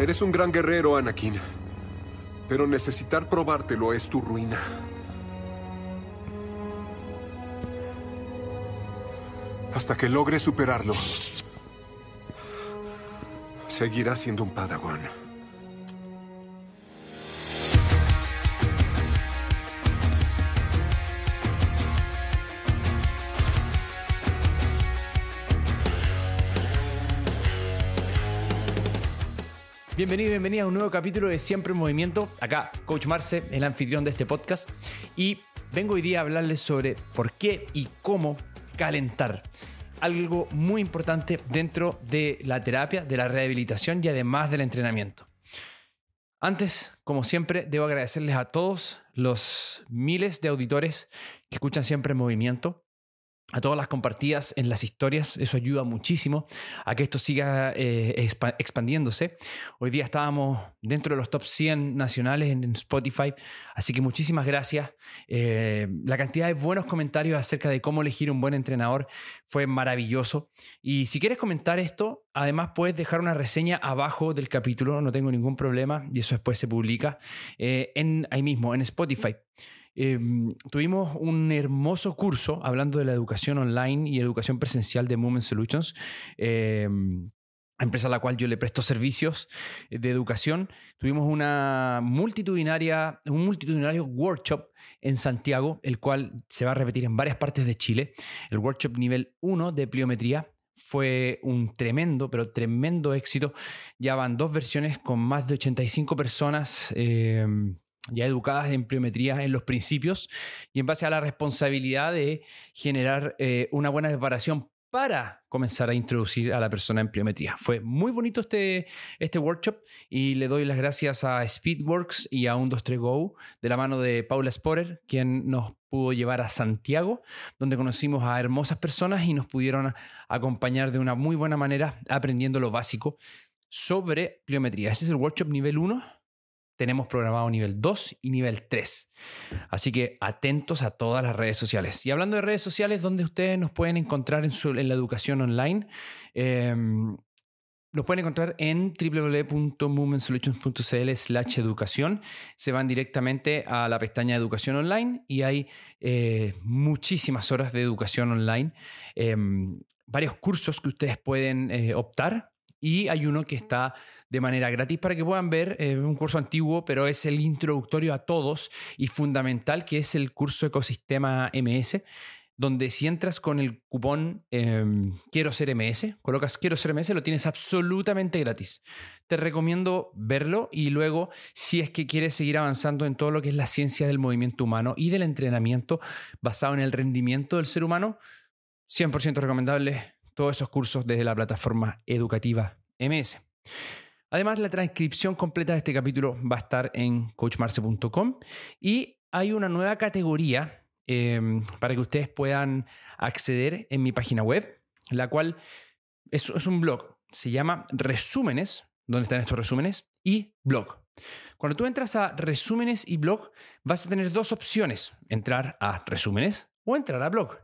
Eres un gran guerrero, Anakin. Pero necesitar probártelo es tu ruina. Hasta que logres superarlo, seguirás siendo un Padawan. Bienvenido y a un nuevo capítulo de Siempre en Movimiento. Acá, Coach Marce, el anfitrión de este podcast. Y vengo hoy día a hablarles sobre por qué y cómo calentar. Algo muy importante dentro de la terapia, de la rehabilitación y además del entrenamiento. Antes, como siempre, debo agradecerles a todos los miles de auditores que escuchan siempre en movimiento a todas las compartidas en las historias. Eso ayuda muchísimo a que esto siga eh, expandiéndose. Hoy día estábamos dentro de los top 100 nacionales en Spotify, así que muchísimas gracias. Eh, la cantidad de buenos comentarios acerca de cómo elegir un buen entrenador fue maravilloso. Y si quieres comentar esto, además puedes dejar una reseña abajo del capítulo, no tengo ningún problema, y eso después se publica eh, en, ahí mismo, en Spotify. Em, tuvimos un hermoso curso hablando de la educación online y educación presencial de Movement Solutions. Em, empresa a la cual yo le presto servicios de educación. Tuvimos una multitudinaria, un multitudinario workshop en Santiago, el cual se va a repetir en varias partes de Chile. El workshop nivel 1 de pliometría fue un tremendo, pero tremendo éxito. Ya van dos versiones con más de 85 personas. Em, ya educadas en pliometría en los principios y en base a la responsabilidad de generar eh, una buena preparación para comenzar a introducir a la persona en pliometría. Fue muy bonito este, este workshop y le doy las gracias a Speedworks y a 123Go de la mano de Paula Sporer, quien nos pudo llevar a Santiago, donde conocimos a hermosas personas y nos pudieron acompañar de una muy buena manera aprendiendo lo básico sobre pliometría. Este es el workshop nivel 1 tenemos programado nivel 2 y nivel 3. Así que atentos a todas las redes sociales. Y hablando de redes sociales, donde ustedes nos pueden encontrar en, en la educación online, eh, pueden encontrar en www.movementsolutions.cl slash educación. Se van directamente a la pestaña educación online y hay eh, muchísimas horas de educación online, em, varios cursos que ustedes pueden eh, optar y hay uno que está de manera gratis para que puedan ver eh, un curso antiguo, pero es el introductorio a todos y fundamental, que es el curso Ecosistema MS donde si entras con el cupón em, Quiero ser MS, colocas Quiero ser MS, lo tienes absolutamente gratis. Te recomiendo verlo y luego, si es que quieres seguir avanzando en todo lo que es la ciencia del movimiento humano y del entrenamiento basado en el rendimiento del ser humano, 100% recomendable todos esos cursos desde la plataforma educativa MS. Además, la transcripción completa de este capítulo va a estar en coachmarce.com y hay una nueva categoría em, para que ustedes puedan acceder en mi página web, la cual es, es un blog. Se llama Resúmenes, donde están estos resúmenes, y blog. Cuando tú entras a resúmenes y blog, vas a tener dos opciones, entrar a resúmenes o entrar a blog.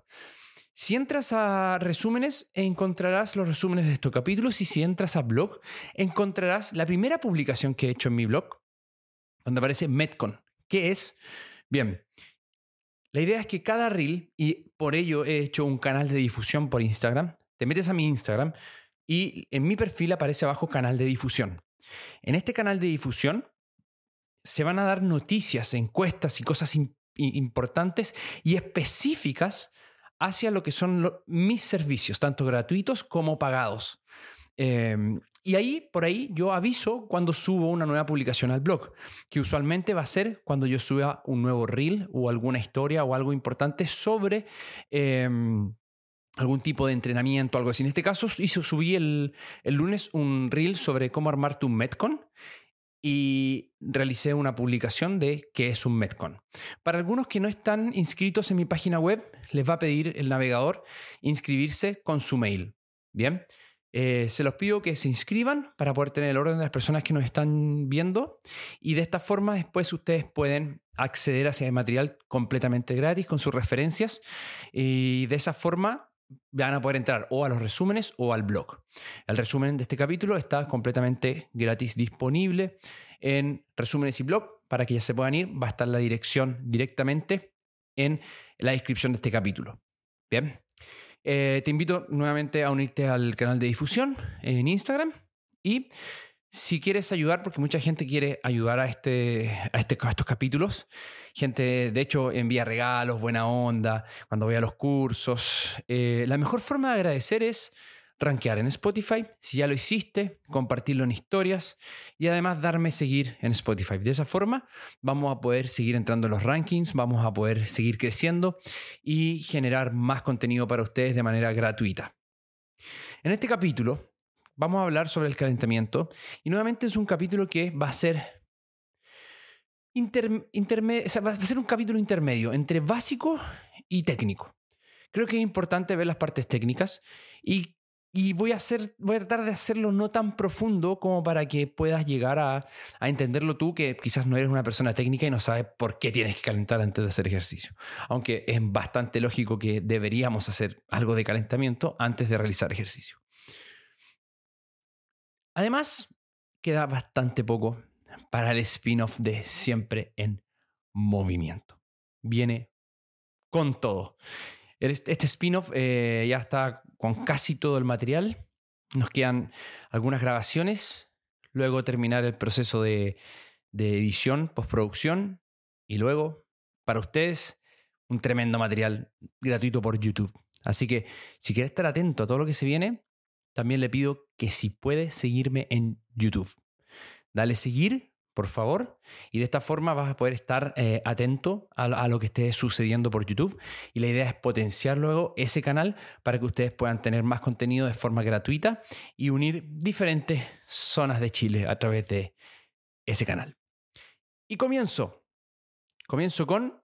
Si entras a resúmenes, encontrarás los resúmenes de estos capítulos y si entras a blog, encontrarás la primera publicación que he hecho en mi blog, donde aparece Metcon. ¿Qué es? Bien, la idea es que cada reel, y por ello he hecho un canal de difusión por Instagram, te metes a mi Instagram y en mi perfil aparece abajo canal de difusión. En este canal de difusión se van a dar noticias, encuestas y cosas importantes y específicas hacia lo que son mis servicios, tanto gratuitos como pagados. Em, y ahí, por ahí, yo aviso cuando subo una nueva publicación al blog, que usualmente va a ser cuando yo suba un nuevo reel o alguna historia o algo importante sobre em, algún tipo de entrenamiento, algo así. En este caso, hizo, subí el, el lunes un reel sobre cómo armarte un Metcon y realicé una publicación de qué es un Metcon. Para algunos que no están inscritos en mi página web, les va a pedir el navegador inscribirse con su mail. Bien, eh, se los pido que se inscriban para poder tener el orden de las personas que nos están viendo y de esta forma después ustedes pueden acceder a ese material completamente gratis con sus referencias y de esa forma van a poder entrar o a los resúmenes o al blog. El resumen de este capítulo está completamente gratis disponible en resúmenes y blog para que ya se puedan ir. Va a estar la dirección directamente en la descripción de este capítulo. Bien. Eh, te invito nuevamente a unirte al canal de difusión en Instagram y si quieres ayudar, porque mucha gente quiere ayudar a, este, a, este, estos capítulos, gente de hecho envía regalos, buena onda, cuando voy a los cursos, eh, la mejor forma de agradecer es rankear en Spotify, si ya lo hiciste, compartirlo en historias y además darme seguir en Spotify. De esa forma vamos a poder seguir entrando en los rankings, vamos a poder seguir creciendo y generar más contenido para ustedes de manera gratuita. En este capítulo vamos a hablar sobre el calentamiento y nuevamente es un capítulo que va a ser va a ser un capítulo intermedio entre básico y técnico. Creo que es importante ver las partes técnicas y y voy a, hacer, voy a tratar de hacerlo no tan profundo como para que puedas llegar a, a, entenderlo tú, que quizás no eres una persona técnica y no sabes por qué tienes que calentar antes de hacer ejercicio. Aunque es bastante lógico que deberíamos hacer algo de calentamiento antes de realizar ejercicio. Además, queda bastante poco para el spin-off de Siempre en Movimiento. Viene con todo. Este spin-off eh, ya está con casi todo el material. Nos quedan algunas grabaciones, luego terminar el proceso de, edición, postproducción y luego, para ustedes, un tremendo material gratuito por YouTube. Así que si quieres estar atento a todo lo que se viene, también le pido que si puede seguirme en YouTube. Dale seguir por favor. Y de esta forma vas a poder estar eh, atento a, lo que esté sucediendo por YouTube. Y la idea es potenciar luego ese canal para que ustedes puedan tener más contenido de forma gratuita y unir diferentes zonas de Chile a través de ese canal. Y comienzo. Comienzo con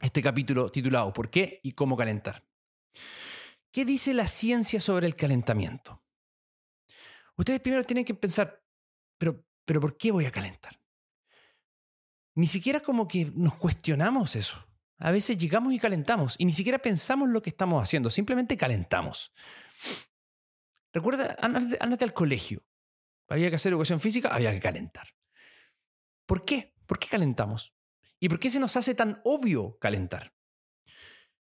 este capítulo titulado ¿Por qué y cómo calentar? ¿Qué dice la ciencia sobre el calentamiento? Ustedes primero tienen que pensar, pero pero ¿por qué voy a calentar? Ni siquiera como que nos cuestionamos eso. A veces llegamos y calentamos y ni siquiera pensamos lo que estamos haciendo, simplemente calentamos. Recuerda, ándate al colegio. Había que hacer educación física, había que calentar. ¿Por qué? ¿Por qué calentamos? ¿Y por qué se nos hace tan obvio calentar?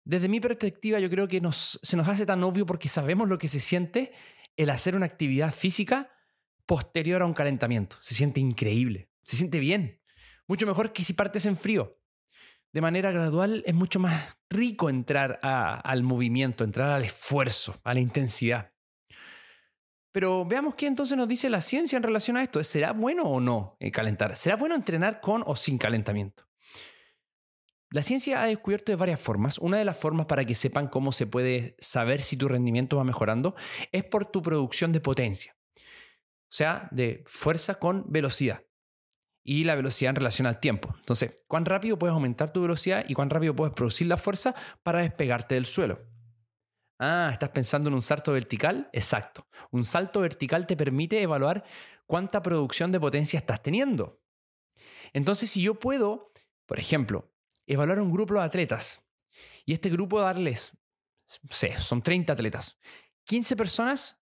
Desde mi perspectiva, yo creo que se nos hace tan obvio porque sabemos lo que se siente el hacer una actividad física posterior a un calentamiento. Se siente increíble, se siente bien, mucho mejor que si partes en frío. De manera gradual es mucho más rico entrar al movimiento, entrar al esfuerzo, a la intensidad. Pero veamos qué entonces nos dice la ciencia en relación a esto. ¿Será bueno o no eh, calentar? ¿Será bueno entrenar con o sin calentamiento? La ciencia ha descubierto de varias formas. Una de las formas para que sepan cómo se puede saber si tu rendimiento va mejorando es por tu producción de potencia. O sea, de fuerza con velocidad. Y la velocidad en relación al tiempo. Entonces, ¿cuán rápido puedes aumentar tu velocidad y cuán rápido puedes producir la fuerza para despegarte del suelo? Ah, ¿estás pensando en un salto vertical? Exacto. Un salto vertical te permite evaluar cuánta producción de potencia estás teniendo. Entonces, si yo puedo, por ejemplo, evaluar un grupo de atletas y este grupo darles, sé, son 30 atletas, 15 personas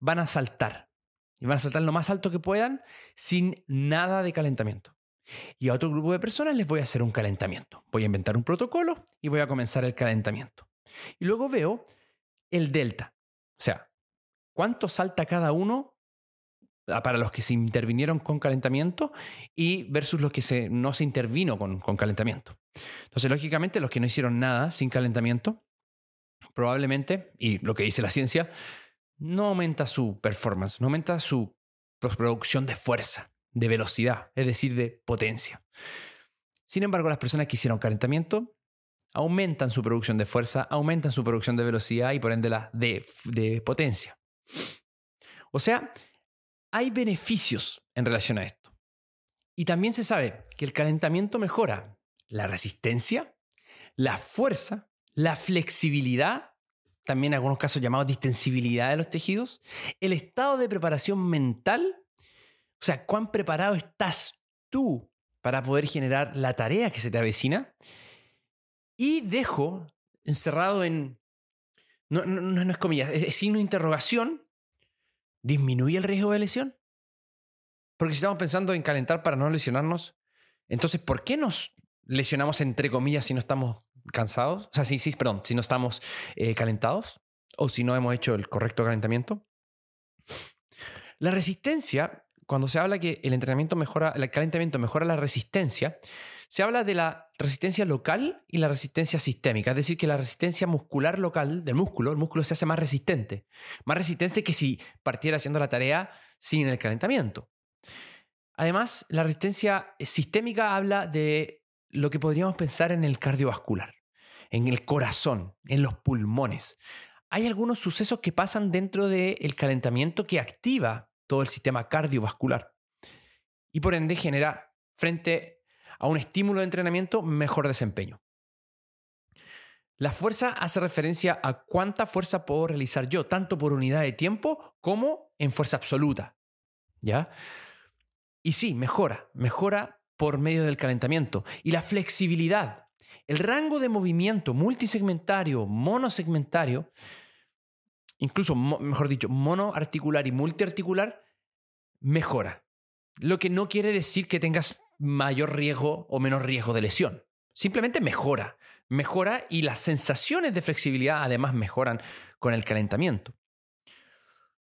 van a saltar y van a saltar lo más alto que puedan sin nada de calentamiento. Y a otro grupo de personas les voy a hacer un calentamiento. Voy a inventar un protocolo y voy a comenzar el calentamiento. Y luego veo el delta. O sea, cuánto salta cada uno para los que se intervinieron con calentamiento y versus los que se, no se intervino con, con calentamiento. Entonces, lógicamente, los que no hicieron nada sin calentamiento, probablemente, y lo que dice la ciencia, no aumenta su performance, no aumenta su producción de fuerza, de velocidad, es decir, de potencia. Sin embargo, las personas que hicieron calentamiento aumentan su producción de fuerza, aumentan su producción de velocidad y por ende la de, de potencia. O sea, hay beneficios en relación a esto. Y también se sabe que el calentamiento mejora la resistencia, la fuerza, la flexibilidad también en algunos casos llamados distensibilidad de los tejidos, el estado de preparación mental, o sea, cuán preparado estás tú para poder generar la tarea que se te avecina, y dejo encerrado en no, no, es comillas, es, signo de interrogación, disminuye el riesgo de lesión. Porque si estamos pensando en calentar para no lesionarnos, entonces, ¿por qué nos lesionamos entre comillas si no estamos cansados? O sea, sí, sí, perdón, si no estamos eh, calentados o si no hemos hecho el correcto calentamiento. La resistencia, cuando se habla que el entrenamiento mejora, el calentamiento mejora la resistencia, se habla de la resistencia local y la resistencia sistémica, es decir, que la resistencia muscular local del músculo, el músculo se hace más resistente, más resistente que si partiera haciendo la tarea sin el calentamiento. Además, la resistencia sistémica habla de lo que podríamos pensar en el cardiovascular, en el corazón, en los pulmones. Hay algunos sucesos que pasan dentro del calentamiento que activa todo el sistema cardiovascular y por ende genera frente a un estímulo de entrenamiento, mejor desempeño. La fuerza hace referencia a cuánta fuerza puedo realizar yo, tanto por unidad de tiempo como en fuerza absoluta. ¿Ya? Y sí, mejora, mejora por medio del calentamiento. Y la flexibilidad, el rango de movimiento multisegmentario, monosegmentario, incluso, mejor dicho, monoarticular y multiarticular, mejora. Lo que no quiere decir que tengas mayor riesgo o menor riesgo de lesión. Simplemente mejora, mejora y las sensaciones de flexibilidad además mejoran con el calentamiento.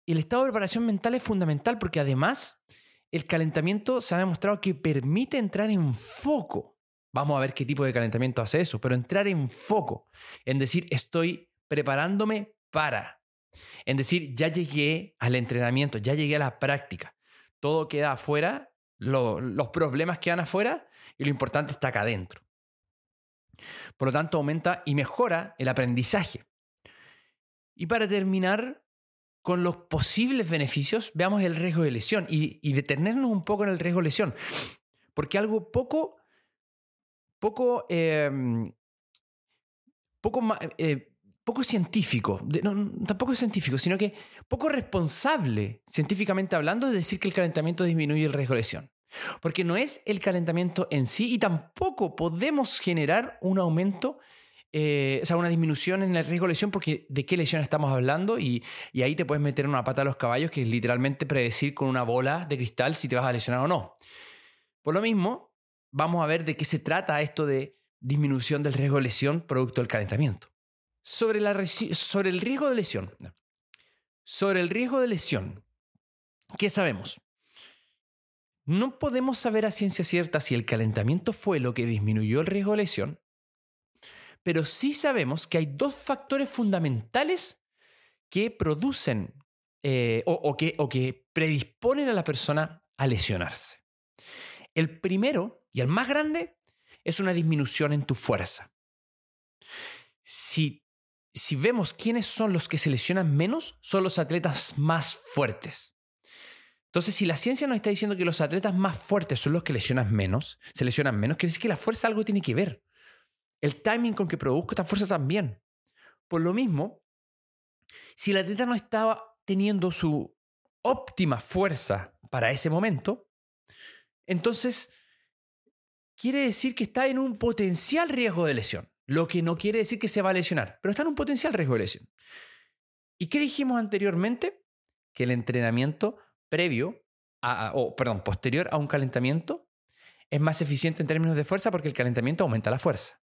El estado de preparación mental es fundamental porque además el calentamiento se ha demostrado que permite entrar en foco. Vamos a ver qué tipo de calentamiento hace eso, pero entrar en foco, en decir, estoy preparándome para, en decir, ya llegué al entrenamiento, ya llegué a la práctica, todo queda afuera los problemas quedan afuera y lo importante está acá adentro. Por lo tanto, aumenta y mejora el aprendizaje. Y para terminar con los posibles beneficios, veamos el riesgo de lesión y, detenernos un poco en el riesgo de lesión. Porque algo poco, poco, em, poco, eh, poco científico, tampoco es científico, sino que poco responsable, científicamente hablando, de decir que el calentamiento disminuye el riesgo de lesión. Porque no es el calentamiento en sí y tampoco podemos generar un aumento, eh, o sea, una disminución en el riesgo de lesión, porque de qué lesión estamos hablando y, ahí te puedes meter una pata a los caballos, que es literalmente predecir con una bola de cristal si te vas a lesionar o no. Por lo mismo, vamos a ver de qué se trata esto de disminución del riesgo de lesión producto del calentamiento. Sobre, la, sobre el riesgo de lesión. Sobre el riesgo de lesión, ¿qué sabemos? No podemos saber a ciencia cierta si el calentamiento fue lo que disminuyó el riesgo de lesión, pero sí sabemos que hay dos factores fundamentales que producen eh, o, que, o que predisponen a la persona a lesionarse. El primero y el más grande es una disminución en tu fuerza. Si, si vemos quiénes son los que se lesionan menos, son los atletas más fuertes. Entonces, si la ciencia nos está diciendo que los atletas más fuertes son los que lesionan menos, se lesionan menos, quiere decir que la fuerza algo tiene que ver. El timing con que produzco esta fuerza también. Por lo mismo, si el atleta no estaba teniendo su óptima fuerza para ese momento, entonces quiere decir que está en un potencial riesgo de lesión. Lo que no quiere decir que se va a lesionar, pero está en un potencial riesgo de lesión. ¿Y qué dijimos anteriormente? Que el entrenamiento previo, o perdón, posterior a un calentamiento, es más eficiente en términos de fuerza porque el calentamiento aumenta la fuerza.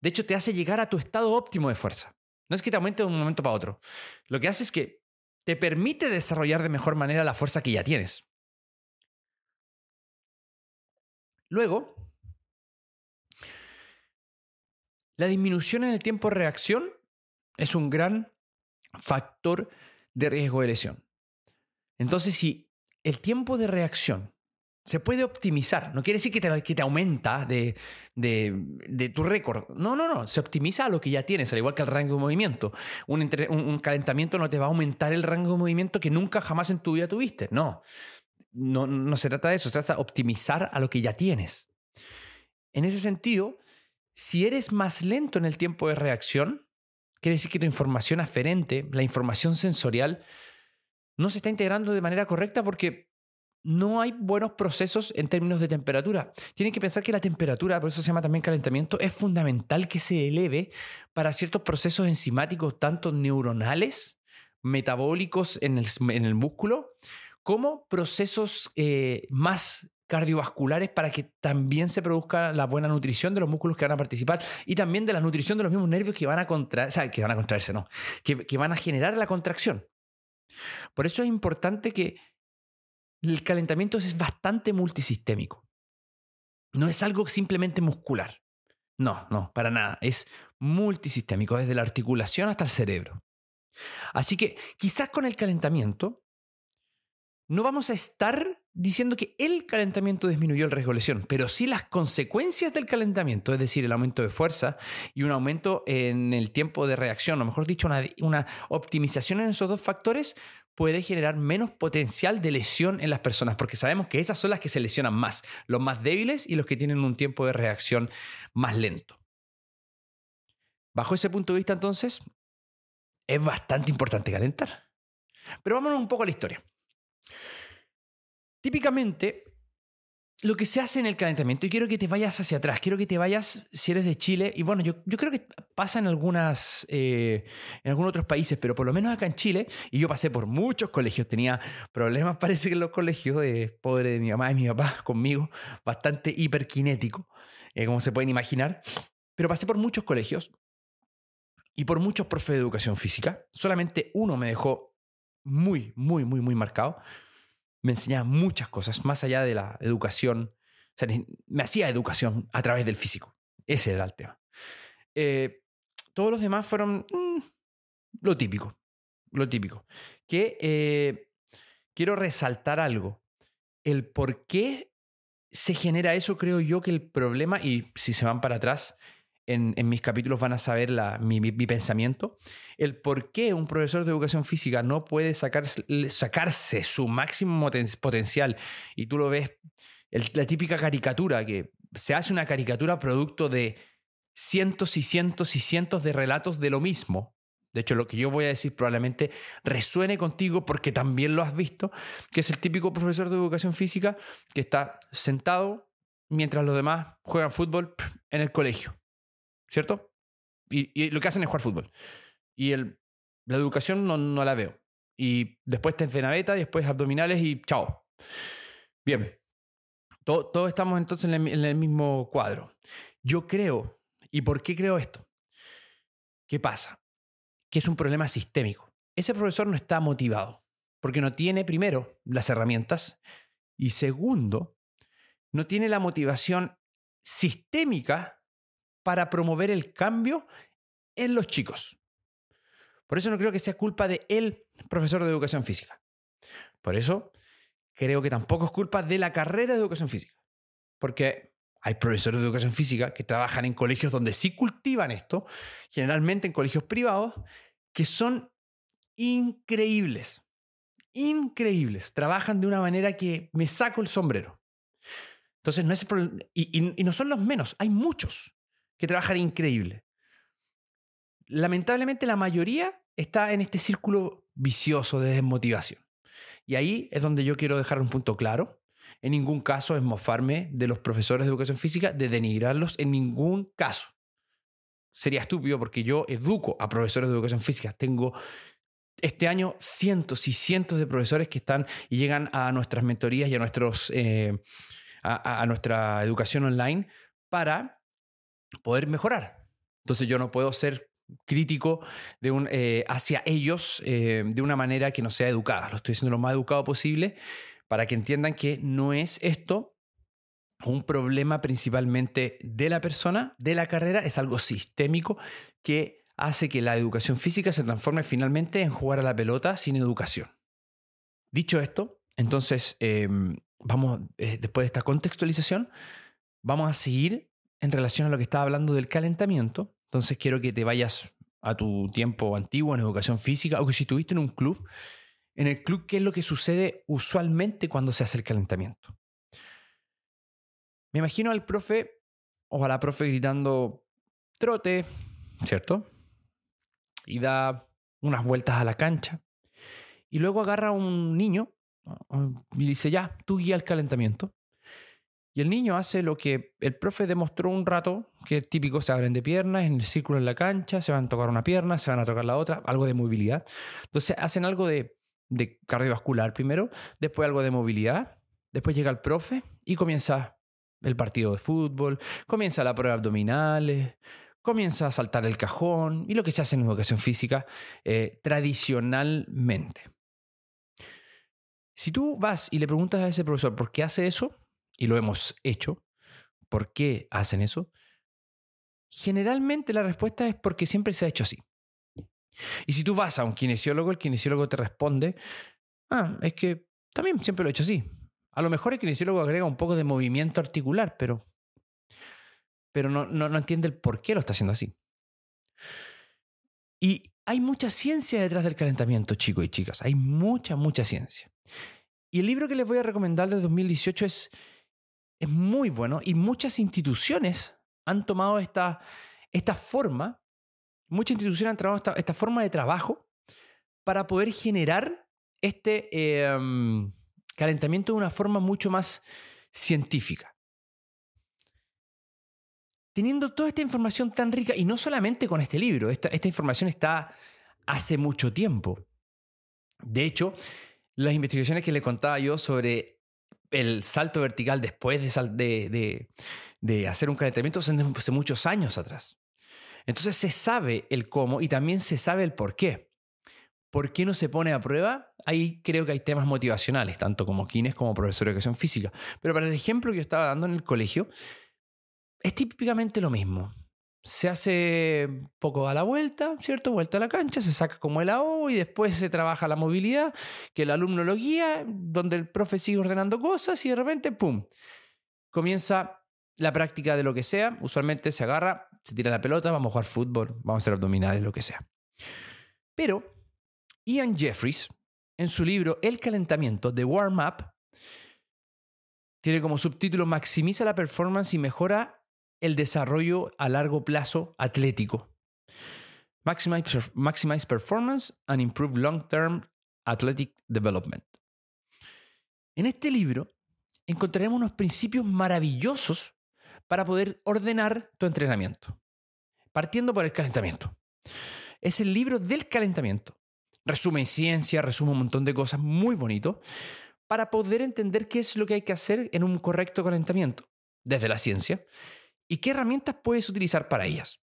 De hecho, te hace llegar a tu estado óptimo de fuerza. No es que te aumente de un momento para otro. Lo que hace es que te permite desarrollar de mejor manera la fuerza que ya tienes. Luego, la disminución en el tiempo de reacción es un gran factor de riesgo de lesión. Entonces, si el tiempo de reacción se puede optimizar, no quiere decir que te, que te aumenta de, tu récord. No, no, no, se optimiza a lo que ya tienes, al igual que el rango de movimiento. Un, un, calentamiento no te va a aumentar el rango de movimiento que nunca jamás en tu vida tuviste. No. no, no se trata de eso, se trata de optimizar a lo que ya tienes. En ese sentido, si eres más lento en el tiempo de reacción, quiere decir que tu información aferente, la información sensorial, no se está integrando de manera correcta porque no hay buenos procesos en términos de temperatura. Tienen que pensar que la temperatura, por eso se llama también calentamiento, es fundamental que se eleve para ciertos procesos enzimáticos, tanto neuronales, metabólicos en el, músculo, como procesos eh, más cardiovasculares para que también se produzca la buena nutrición de los músculos que van a participar y también de la nutrición de los mismos nervios que van a contraer, o sea, que van a contraerse, no, que van a generar la contracción. Por eso es importante que el calentamiento es bastante multisistémico. No es algo simplemente muscular. No, no, para nada. Es multisistémico, desde la articulación hasta el cerebro. Así que quizás con el calentamiento no vamos a estar diciendo que el calentamiento disminuyó el riesgo de lesión, pero sí las consecuencias del calentamiento, es decir, el aumento de fuerza y un aumento en el tiempo de reacción, o mejor dicho, una, optimización en esos dos factores, puede generar menos potencial de lesión en las personas, porque sabemos que esas son las que se lesionan más, los más débiles y los que tienen un tiempo de reacción más lento. Bajo ese punto de vista, entonces, es bastante importante calentar. Pero vámonos un poco a la historia. Típicamente, lo que se hace en el calentamiento, y quiero que te vayas hacia atrás, quiero que te vayas, si eres de Chile, y bueno, yo, yo creo que pasa en, algunas, eh, en algunos otros países, pero por lo menos acá en Chile, y yo pasé por muchos colegios, tenía problemas, parece que en los colegios, de pobre de mi mamá y mi papá conmigo, bastante hiperkinético, eh, como se pueden imaginar, pero pasé por muchos colegios y por muchos profes de educación física, solamente uno me dejó muy, muy, muy, muy marcado, me enseñaba muchas cosas, más allá de la educación. O sea, me hacía educación a través del físico. Ese era el tema. Eh, todos los demás fueron mm, lo típico. Lo típico. Que eh, quiero resaltar algo. El por qué se genera eso, creo yo que el problema, y si se van para atrás, en, mis capítulos van a saber mi, pensamiento, el por qué un profesor de educación física no puede sacarse su máximo potencial. Y tú lo ves, la típica caricatura, que se hace una caricatura producto de cientos y cientos y cientos de relatos de lo mismo. De hecho, lo que yo voy a decir probablemente resuene contigo porque también lo has visto, que es el típico profesor de educación física que está sentado mientras los demás juegan fútbol en el colegio. ¿Cierto? Y, lo que hacen es jugar fútbol. Y el, la educación no, no la veo. Y después te beta, después abdominales y chao. Bien. Todos estamos entonces en el, en el mismo cuadro. Yo creo, ¿y por qué creo esto? ¿Qué pasa? Que es un problema sistémico. Ese profesor no está motivado porque no tiene, primero, las herramientas y segundo, no tiene la motivación sistémica para promover el cambio en los chicos. Por eso no creo que sea culpa de el profesor de educación física. Por eso creo que tampoco es culpa de la carrera de educación física. Porque hay profesores de educación física que trabajan en colegios donde sí cultivan esto, generalmente en colegios privados, que son increíbles. Increíbles. Trabajan de una manera que me saco el sombrero. Entonces, no es y, y no son los menos, hay muchos que trabajan increíble. Lamentablemente la mayoría está en este círculo vicioso de desmotivación. Y ahí es donde yo quiero dejar un punto claro. En ningún caso es mofarme de los profesores de educación física, de denigrarlos, en ningún caso. Sería estúpido porque yo educo a profesores de educación física. Tengo este año cientos y cientos de profesores que están y llegan a nuestras mentorías y a, nuestros, eh, a nuestra educación online para poder mejorar. Entonces yo no puedo ser crítico de un, eh, hacia ellos eh, de una manera que no sea educada. Lo estoy haciendo lo más educado posible para que entiendan que no es esto un problema principalmente de la persona, de la carrera, es algo sistémico que hace que la educación física se transforme finalmente en jugar a la pelota sin educación. Dicho esto, entonces, em, vamos, eh, después de esta contextualización, vamos a seguir en relación a lo que estaba hablando del calentamiento. Entonces quiero que te vayas a tu tiempo antiguo en educación física o que si estuviste en un club, en el club, ¿qué es lo que sucede usualmente cuando se hace el calentamiento? Me imagino al profe o a la profe gritando trote, ¿cierto? Y da unas vueltas a la cancha. Y luego agarra a un niño y dice, ya, tú guía el calentamiento. Y el niño hace lo que el profe demostró un rato, que es típico, se abren de piernas en el círculo en la cancha, se van a tocar una pierna, se van a tocar la otra, algo de movilidad. Entonces hacen algo de, de cardiovascular primero, después algo de movilidad, después llega el profe y comienza el partido de fútbol, comienza la prueba abdominales, comienza a saltar el cajón y lo que se hace en educación física eh, tradicionalmente. Si tú vas y le preguntas a ese profesor por qué hace eso, y lo hemos hecho, ¿por qué hacen eso? Generalmente la respuesta es porque siempre se ha hecho así. Y si tú vas a un kinesiólogo, el kinesiólogo te responde, ah, es que también siempre lo he hecho así. A lo mejor el kinesiólogo agrega un poco de movimiento articular, pero, pero no, no, no entiende el por qué lo está haciendo así. Y hay mucha ciencia detrás del calentamiento, chicos y chicas. Hay mucha, mucha ciencia. Y el libro que les voy a recomendar del 2018 es es muy bueno y muchas instituciones han tomado esta, esta forma, muchas instituciones han tomado esta, forma de trabajo para poder generar este em, calentamiento de una forma mucho más científica. Teniendo toda esta información tan rica, y no solamente con este libro, esta, esta información está hace mucho tiempo. De hecho, las investigaciones que le contaba yo sobre el salto vertical después de, hacer un calentamiento de hace muchos años atrás. Entonces se sabe el cómo y también se sabe el por qué. ¿Por qué no se pone a prueba? Ahí creo que hay temas motivacionales, tanto como Kines como profesor de educación física. Pero para el ejemplo que yo estaba dando en el colegio, es típicamente lo mismo se hace poco a la vuelta, ¿cierto? Vuelta a la cancha, se saca como el AO y después se trabaja la movilidad, que el alumno lo guía, donde el profe sigue ordenando cosas y de repente, ¡pum! Comienza la práctica de lo que sea. Usualmente se agarra, se tira la pelota, vamos a jugar fútbol, vamos a hacer abdominales, lo que sea. Pero Ian Jeffries, en su libro El calentamiento, de Warm Up, tiene como subtítulo Maximiza la performance y mejora el desarrollo a largo plazo atlético. Maximize, performance and improve long-term athletic development. En este libro encontraremos unos principios maravillosos para poder ordenar tu entrenamiento, partiendo por el calentamiento. Es el libro del calentamiento. Resume ciencia, resume un montón de cosas muy bonito para poder entender qué es lo que hay que hacer en un correcto calentamiento desde la ciencia y qué herramientas puedes utilizar para ellas.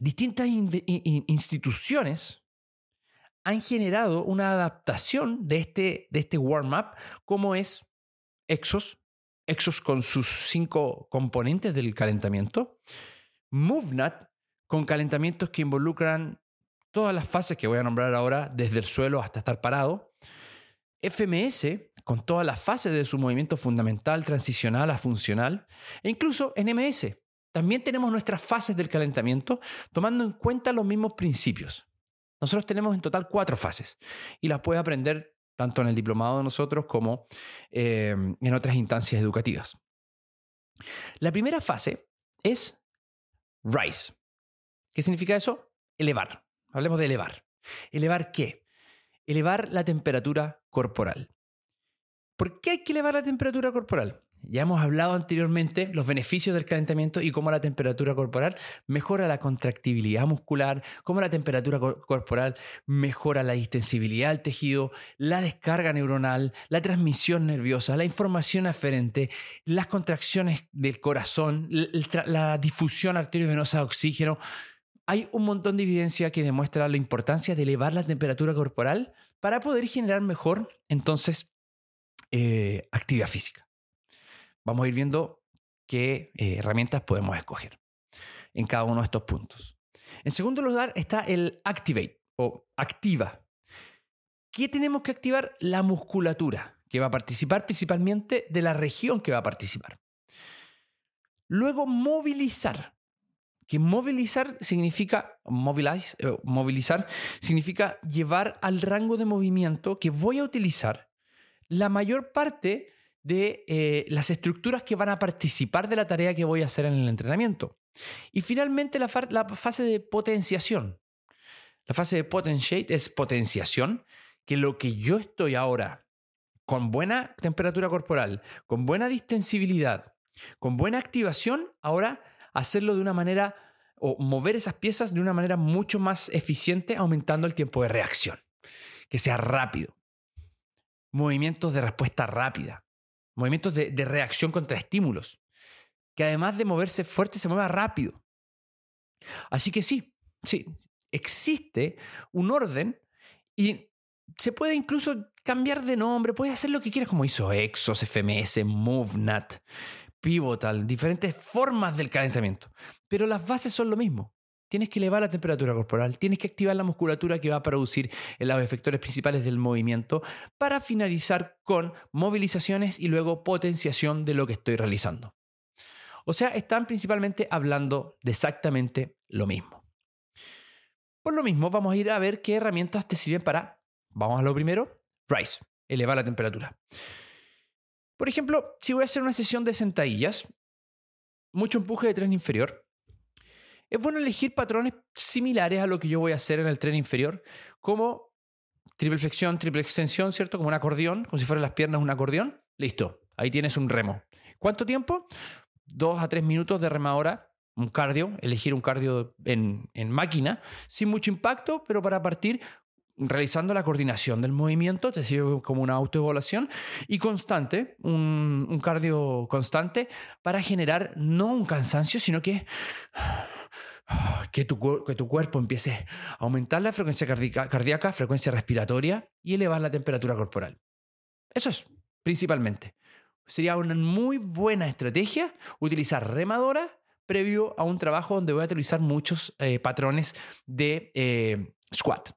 Distintas instituciones han generado una adaptación de este, de este warm-up, como es Exos, Exos con sus cinco componentes del calentamiento, MoveNat con calentamientos que involucran todas las fases que voy a nombrar ahora, desde el suelo hasta estar parado, FMS con todas las fases de su movimiento fundamental, transicional a funcional, e incluso en MS. También tenemos nuestras fases del calentamiento, tomando en cuenta los mismos principios. Nosotros tenemos en total cuatro fases y las puedes aprender tanto en el diplomado de nosotros como eh, en otras instancias educativas. La primera fase es rise. ¿Qué significa eso? Elevar. Hablemos de elevar. ¿Elevar qué? Elevar la temperatura corporal. ¿Por qué hay que elevar la temperatura corporal? Ya hemos hablado anteriormente los beneficios del calentamiento y cómo la temperatura corporal mejora la contractibilidad muscular, cómo la temperatura corporal mejora la distensibilidad del tejido, la descarga neuronal, la transmisión nerviosa, la información aferente, las contracciones del corazón, la difusión arteriovenosa de oxígeno. Hay un montón de evidencia que demuestra la importancia de elevar la temperatura corporal para poder generar mejor entonces eh, actividad física. Vamos a ir viendo qué eh, herramientas podemos escoger en cada uno de estos puntos. En segundo lugar está el activate o activa. ¿Qué tenemos que activar? La musculatura, que va a participar principalmente de la región que va a participar. Luego movilizar, que movilizar significa, movilize, eh, movilizar significa llevar al rango de movimiento que voy a utilizar la mayor parte de eh, las estructuras que van a participar de la tarea que voy a hacer en el entrenamiento. Y finalmente la, fase de potenciación. La fase de potentiate es potenciación, que lo que yo estoy ahora, con buena temperatura corporal, con buena distensibilidad, con buena activación, ahora hacerlo de una manera o mover esas piezas de una manera mucho más eficiente, aumentando el tiempo de reacción. Que sea rápido. Movimientos de respuesta rápida. Movimientos de, reacción contra estímulos. Que además de moverse fuerte, se mueva rápido. Así que sí, sí, existe un orden y se puede incluso cambiar de nombre, puedes hacer lo que quieras, como hizo Exos, FMS, MoveNat, Pivotal, diferentes formas del calentamiento. Pero las bases son lo mismo. Tienes que elevar la temperatura corporal, tienes que activar la musculatura que va a producir los efectores principales del movimiento para finalizar con movilizaciones y luego potenciación de lo que estoy realizando. O sea, están principalmente hablando de exactamente lo mismo. Por lo mismo, vamos a ir a ver qué herramientas te sirven para, vamos a lo primero, rise, elevar la temperatura. Por ejemplo, si voy a hacer una sesión de sentadillas, mucho empuje de tren inferior, es bueno elegir patrones similares a lo que yo voy a hacer en el tren inferior, como triple flexión, triple extensión, ¿cierto? Como un acordeón, como si fueran las piernas un acordeón. Listo, ahí tienes un remo. ¿Cuánto tiempo? Dos a tres minutos de remadora, un cardio, elegir un cardio en, en máquina, sin mucho impacto, pero para partir realizando la coordinación del movimiento, te sirve como una autoevaluación y constante, un, un, cardio constante para generar no un cansancio, sino que, que, tu, que tu cuerpo empiece a aumentar la frecuencia cardíaca, frecuencia respiratoria y elevar la temperatura corporal. Eso es, principalmente. Sería una muy buena estrategia utilizar remadora previo a un trabajo donde voy a utilizar muchos eh, patrones de eh, squat.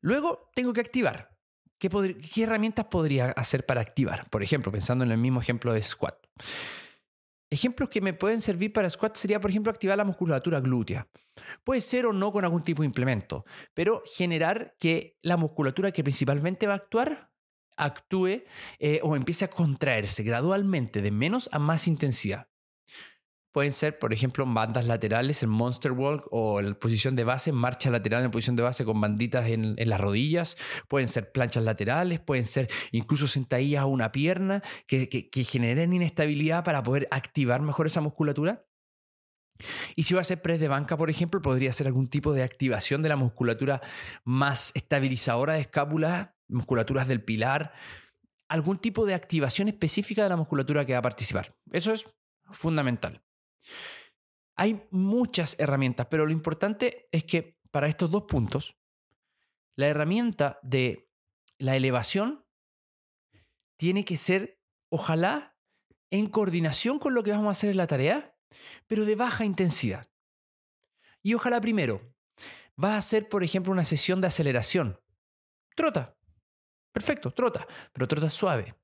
Luego tengo que activar. ¿Qué, ¿Qué, herramientas podría hacer para activar? Por ejemplo, pensando en el mismo ejemplo de squat. Ejemplos que me pueden servir para squat sería, por ejemplo, activar la musculatura glútea. Puede ser o no con algún tipo de implemento, pero generar que la musculatura que principalmente va a actuar actúe eh, o empiece a contraerse gradualmente de menos a más intensidad. Pueden ser, por ejemplo, bandas laterales en Monster Walk o en posición de base, marcha lateral en posición de base con banditas en, las rodillas. Pueden ser planchas laterales, pueden ser incluso sentadillas a una pierna que, que, generen inestabilidad para poder activar mejor esa musculatura. Y si va a ser press de banca, por ejemplo, podría ser algún tipo de activación de la musculatura más estabilizadora de escápula, musculaturas del pilar, algún tipo de activación específica de la musculatura que va a participar. Eso es fundamental. Hay muchas herramientas, pero lo importante es que para estos dos puntos, la herramienta de la elevación tiene que ser, ojalá, en coordinación con lo que vamos a hacer en la tarea, pero de baja intensidad. Y ojalá primero, vas a hacer, por ejemplo, una sesión de aceleración. Trota. Perfecto, trota, pero trota suave.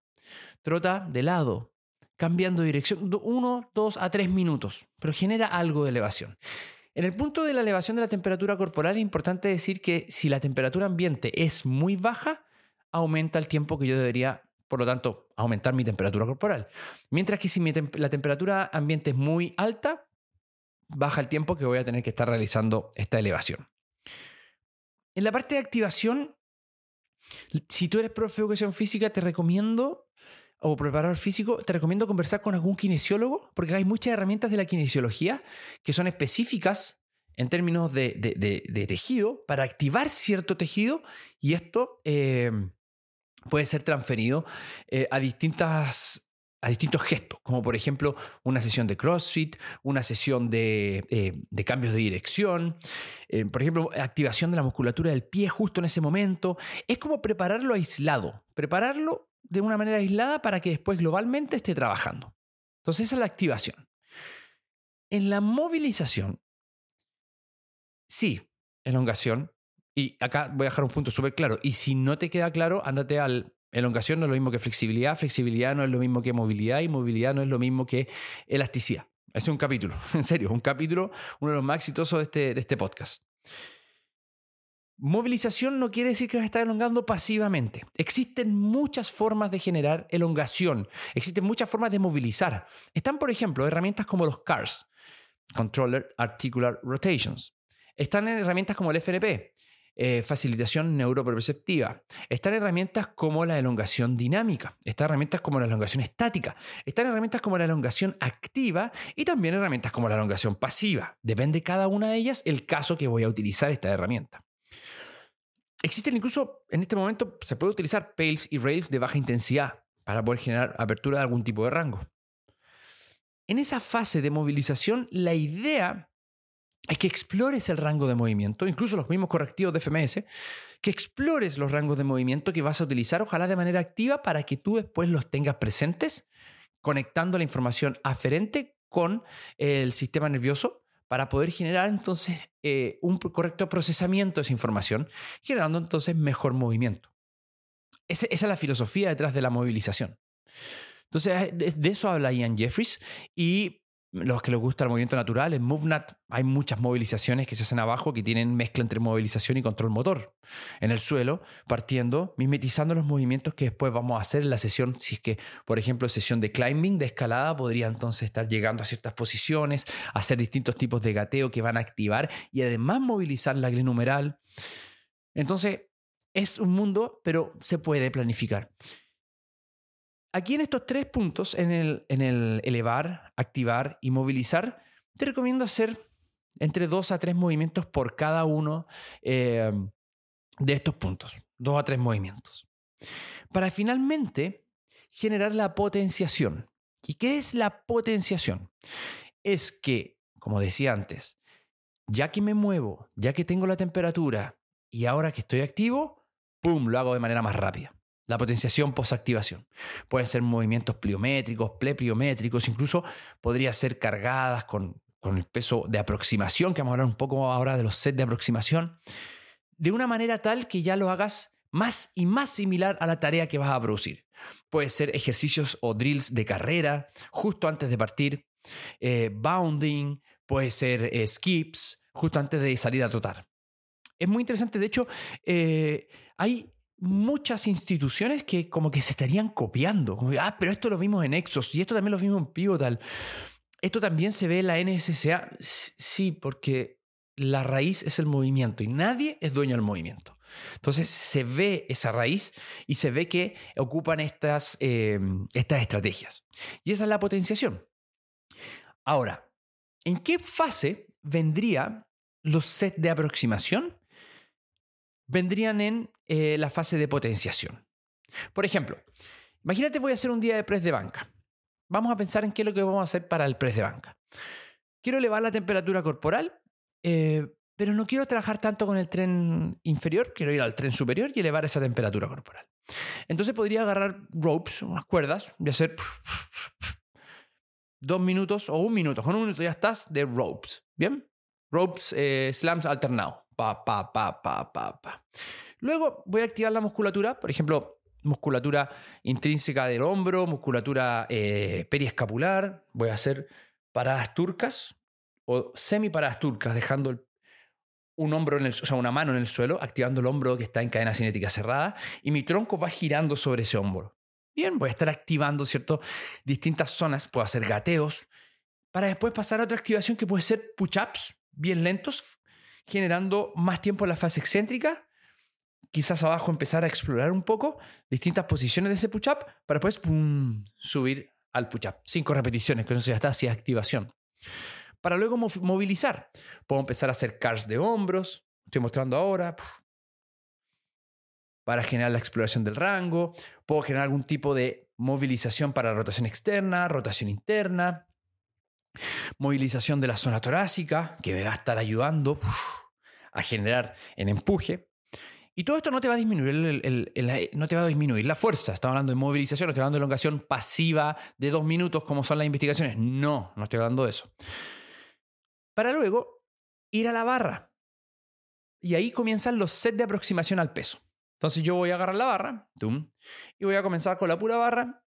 Trota de lado, cambiando de dirección, uno, dos a tres minutos, pero genera algo de elevación. En el punto de la elevación de la temperatura corporal es importante decir que si la temperatura ambiente es muy baja, aumenta el tiempo que yo debería, por lo tanto, aumentar mi temperatura corporal. Mientras que si la temperatura ambiente es muy alta, baja el tiempo que voy a tener que estar realizando esta elevación. En la parte de activación, si tú eres profe de educación física, te recomiendo o preparador físico, te recomiendo conversar con algún kinesiólogo, porque hay muchas herramientas de la kinesiología que son específicas en términos de, tejido para activar cierto tejido y esto eh, puede ser transferido eh, a distintas a distintos gestos, como por ejemplo una sesión de CrossFit, una sesión de, eh, cambios de dirección, por ejemplo, activación de la musculatura del pie justo en ese momento. Es como prepararlo aislado, prepararlo de una manera aislada para que después globalmente esté trabajando. Entonces esa es la activación. En la movilización, sí, elongación. Y acá voy a dejar un punto súper claro. Y si no te queda claro, ándate al... Elongación no es lo mismo que flexibilidad, flexibilidad no es lo mismo que movilidad y movilidad no es lo mismo que elasticidad. Es un capítulo, en serio, un capítulo, uno de los más exitosos de este, de este podcast. Movilización no quiere decir que vas a estar elongando pasivamente. Existen muchas formas de generar elongación. Existen muchas formas de movilizar. Están, por ejemplo, herramientas como los CARS, Controller Articular Rotations. Están en herramientas como el FNP, eh, facilitación neuroperceptiva. Están herramientas como la elongación dinámica, están herramientas como la elongación estática, están herramientas como la elongación activa y también herramientas como la elongación pasiva. Depende cada una de ellas el caso que voy a utilizar esta herramienta. Existen incluso, en este momento, se puede utilizar Pales y Rails de baja intensidad para poder generar apertura de algún tipo de rango. En esa fase de movilización, la idea es que explores el rango de movimiento, incluso los mismos correctivos de FMS, que explores los rangos de movimiento que vas a utilizar, ojalá de manera activa, para que tú después los tengas presentes, conectando la información aferente con el sistema nervioso para poder generar entonces eh, un correcto procesamiento de esa información, generando entonces mejor movimiento. esa es la filosofía detrás de la movilización. Entonces, de eso habla Ian Jeffries y los que les gusta el movimiento natural, en MoveNat hay muchas movilizaciones que se hacen abajo que tienen mezcla entre movilización y control motor en el suelo, partiendo, mimetizando los movimientos que después vamos a hacer en la sesión. Si es que, por ejemplo, sesión de climbing, de escalada, podría entonces estar llegando a ciertas posiciones, hacer distintos tipos de gateo que van a activar y además movilizar la glenumeral. Entonces, es un mundo, pero se puede planificar. Aquí en estos tres puntos, en el, elevar, activar y movilizar, te recomiendo hacer entre dos a tres movimientos por cada uno eh, de estos puntos. Dos a tres movimientos. Para finalmente generar la potenciación. ¿Y qué es la potenciación? Es que, como decía antes, ya que me muevo, ya que tengo la temperatura y ahora que estoy activo, ¡pum!, lo hago de manera más rápida. La potenciación posactivación. Pueden ser movimientos pliométricos, plepliométricos, incluso podría ser cargadas con, con el peso de aproximación, que vamos a hablar un poco ahora de los sets de aproximación, de una manera tal que ya lo hagas más y más similar a la tarea que vas a producir. Puede ser ejercicios o drills de carrera justo antes de partir, eh, bounding, puede ser eh, skips justo antes de salir a trotar. Es muy interesante, de hecho, eh, hay muchas instituciones que como que se estarían copiando. Como, ah, pero esto lo vimos en Exos y esto también lo vimos en Pivotal. Esto también se ve en la NSSA. Sí, porque la raíz es el movimiento y nadie es dueño del movimiento. Entonces se ve esa raíz y se ve que ocupan estas, eh, estas estrategias. Y esa es la potenciación. Ahora, ¿en qué fase vendría los sets de aproximación? Vendrían en eh, la fase de potenciación. Por ejemplo, imagínate voy a hacer un día de press de banca. Vamos a pensar en qué es lo que vamos a hacer para el press de banca. Quiero elevar la temperatura corporal, eh, pero no quiero trabajar tanto con el tren inferior, quiero ir al tren superior y elevar esa temperatura corporal. Entonces podría agarrar ropes, unas cuerdas, y hacer dos minutos o un minuto. Con un minuto ya estás de ropes. ¿Bien? Ropes, eh, slams alternados. Pa, pa, pa, pa, pa, pa. Luego voy a activar la musculatura, por ejemplo, musculatura intrínseca del hombro, musculatura eh, periescapular. Voy a hacer paradas turcas o semi paradas turcas, dejando un hombro en el, o sea, una mano en el suelo, activando el hombro que está en cadena cinética cerrada, y mi tronco va girando sobre ese hombro. Bien, voy a estar activando, ¿cierto? Distintas zonas, puedo hacer gateos, para después pasar a otra activación que puede ser push-ups, bien lentos, generando más tiempo en la fase excéntrica. Quizás abajo empezar a explorar un poco distintas posiciones de ese push-up para después subir al push-up. Cinco repeticiones, que se ya está así activación. Para luego movilizar. Puedo empezar a hacer cars de hombros. Estoy mostrando ahora. Para generar la exploración del rango. Puedo generar algún tipo de movilización para rotación externa, rotación interna. Movilización de la zona torácica, que me va a estar ayudando a generar en empuje. Y todo esto no te va a disminuir, no te va a disminuir la fuerza. Estamos hablando de movilización, no estoy hablando de elongación pasiva de dos minutos, como son las investigaciones. No, no estoy hablando de eso. Para luego ir a la barra. Y ahí comienzan los sets de aproximación al peso. Entonces yo voy a agarrar la barra, y voy a comenzar con la pura barra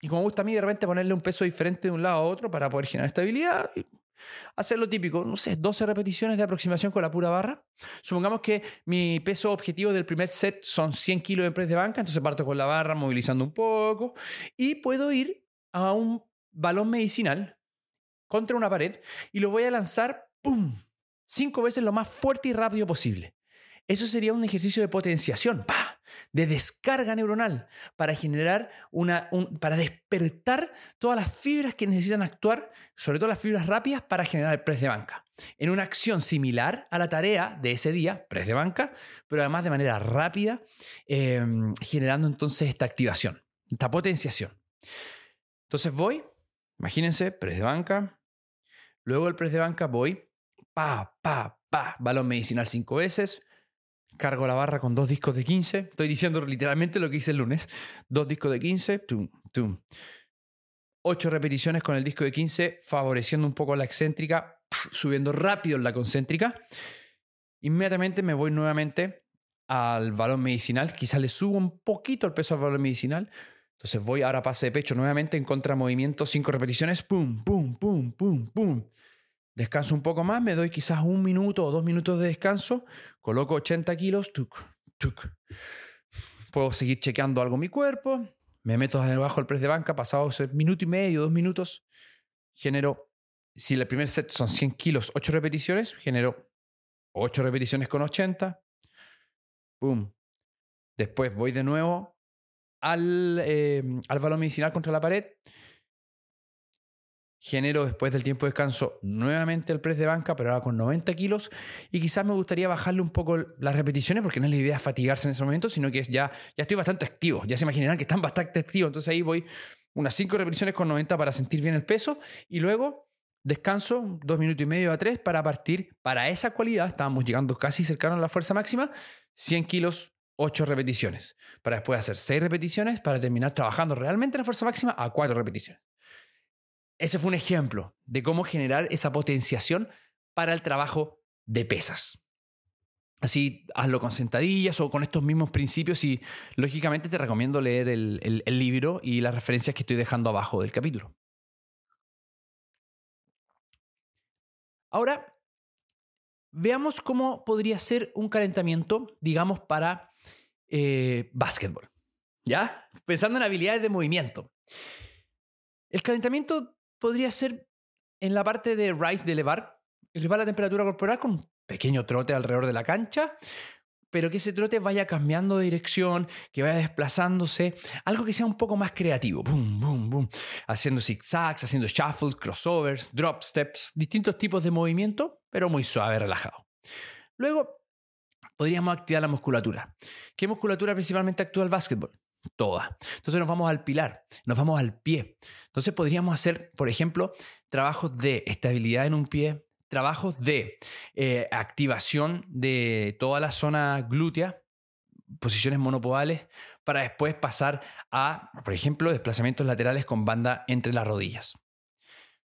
y como gusta a mí de repente ponerle un peso diferente de un lado a otro para poder generar estabilidad, hacer lo típico, no sé, 12 repeticiones de aproximación con la pura barra. Supongamos que mi peso objetivo del primer set son 100 kilos de press de banca, entonces parto con la barra movilizando un poco y puedo ir a un balón medicinal contra una pared y lo voy a lanzar, ¡pum! Cinco veces lo más fuerte y rápido posible. Eso sería un ejercicio de potenciación, de descarga neuronal, para generar una, para despertar todas las fibras que necesitan actuar, sobre todo las fibras rápidas, para generar el press de banca. En una acción similar a la tarea de ese día, press de banca, pero además de manera rápida, em, generando entonces esta activación, esta potenciación. Entonces voy, imagínense, press de banca, luego el press de banca voy, pa, pa, pa, balón medicinal cinco veces, cargo la barra con dos discos de 15. Estoy diciendo literalmente lo que hice el lunes. Dos discos de 15. Tum, tum. Ocho repeticiones con el disco de 15, favoreciendo un poco la excéntrica, subiendo rápido la concéntrica. Inmediatamente me voy nuevamente al balón medicinal. Quizás le subo un poquito el peso al balón medicinal. Entonces voy ahora pase de pecho nuevamente en contramovimiento, cinco repeticiones. Pum, pum, pum, pum, pum. Descanso un poco más, me doy quizás un minuto o dos minutos de descanso, coloco 80 kilos. Puedo seguir chequeando algo mi cuerpo, me meto debajo del press de banca, pasado ese minuto y medio, dos minutos, genero, si el primer set son 100 kilos, 8 repeticiones, genero 8 repeticiones con 80, ¡pum! Después voy de nuevo al, eh, al balón medicinal contra la pared, Genero después del tiempo de descanso nuevamente el press de banca, pero ahora con 90 kilos. Y quizás me gustaría bajarle un poco las repeticiones, porque no es la idea fatigarse en ese momento, sino que ya, ya estoy bastante activo. Ya se imaginarán que están bastante activos. Entonces ahí voy unas 5 repeticiones con 90 para sentir bien el peso. Y luego descanso, dos minutos y medio a tres para partir para esa cualidad. Estábamos llegando casi cercano a la fuerza máxima. 100 kilos, 8 repeticiones. Para después hacer 6 repeticiones para terminar trabajando realmente la fuerza máxima a 4 repeticiones. Ese fue un ejemplo de cómo generar esa potenciación para el trabajo de pesas. Así, hazlo con sentadillas o con estos mismos principios y lógicamente te recomiendo leer el, libro y las referencias que estoy dejando abajo del capítulo. Ahora, veamos cómo podría ser un calentamiento, digamos, para eh, básquetbol. ¿Ya? Pensando en habilidades de movimiento. El calentamiento podría ser en la parte de rise de elevar, elevar la temperatura corporal con un pequeño trote alrededor de la cancha, pero que ese trote vaya cambiando de dirección, que vaya desplazándose, algo que sea un poco más creativo, boom, boom, boom, haciendo zigzags, haciendo shuffles, crossovers, drop steps, distintos tipos de movimiento, pero muy suave, relajado. Luego, podríamos activar la musculatura. ¿Qué musculatura principalmente actúa el básquetbol? Toda. Entonces nos vamos al pilar, nos vamos al pie. Entonces podríamos hacer, por ejemplo, trabajos de estabilidad en un pie, trabajos de eh, activación de toda la zona glútea, posiciones monopodales, para después pasar a, por ejemplo, desplazamientos laterales con banda entre las rodillas.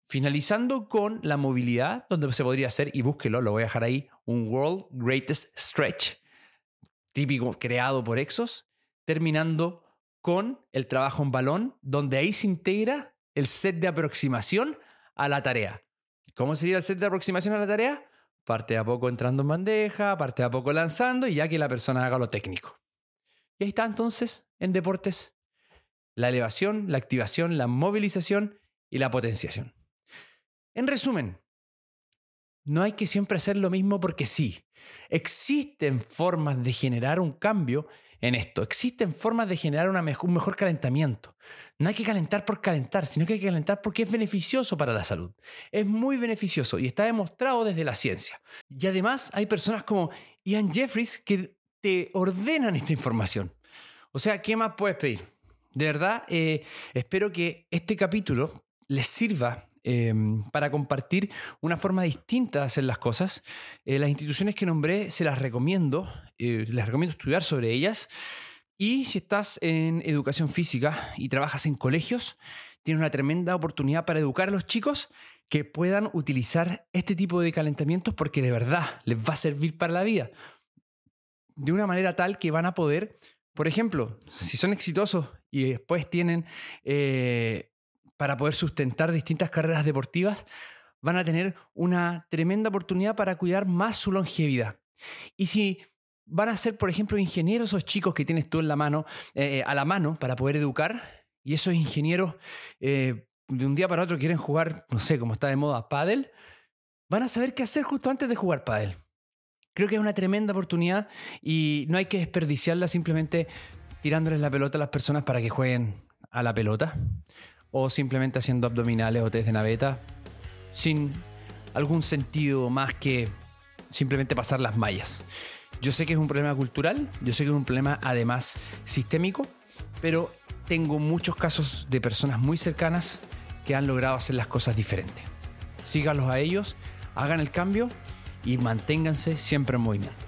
Finalizando con la movilidad, donde se podría hacer, y búsquelo, lo voy a dejar ahí, un World Greatest Stretch, típico creado por Exos, terminando con el trabajo en balón, donde ahí se integra el set de aproximación a la tarea. ¿Cómo sería el set de aproximación a la tarea? Parte a poco entrando en bandeja, parte a poco lanzando y ya que la persona haga lo técnico. Y ahí está entonces en deportes la elevación, la activación, la movilización y la potenciación. En resumen, no hay que siempre hacer lo mismo porque sí. Existen formas de generar un cambio en esto. Existen formas de generar un mejor calentamiento. No hay que calentar por calentar, sino que hay que calentar porque es beneficioso para la salud. Es muy beneficioso y está demostrado desde la ciencia. Y además hay personas como Ian Jeffries que te ordenan esta información. O sea, ¿qué más puedes pedir? De verdad, eh, espero que este capítulo les sirva Em, para compartir una forma distinta de hacer las cosas. Eh, las instituciones que nombré se las recomiendo, eh, les recomiendo estudiar sobre ellas. Y si estás en educación física y trabajas en colegios, tienes una tremenda oportunidad para educar a los chicos que puedan utilizar este tipo de calentamientos porque de verdad les va a servir para la vida. De una manera tal que van a poder, por ejemplo, si son exitosos y después tienen eh, para poder sustentar distintas carreras deportivas, van a tener una tremenda oportunidad para cuidar más su longevidad. Y si van a ser, por ejemplo, ingenieros esos chicos que tienes tú en la mano, eh, a la mano para poder educar, y esos ingenieros eh, de un día para otro quieren jugar, no sé, como está de moda, pádel, van a saber qué hacer justo antes de jugar pádel. Creo que es una tremenda oportunidad y no hay que desperdiciarla simplemente tirándoles la pelota a las personas para que jueguen a la pelota o simplemente haciendo abdominales o test de naveta sin algún sentido más que simplemente pasar las mallas. Yo sé que es un problema cultural, yo sé que es un problema además sistémico, pero tengo muchos casos de personas muy cercanas que han logrado hacer las cosas diferentes. Síganlos a ellos, hagan el cambio y manténganse siempre en movimiento.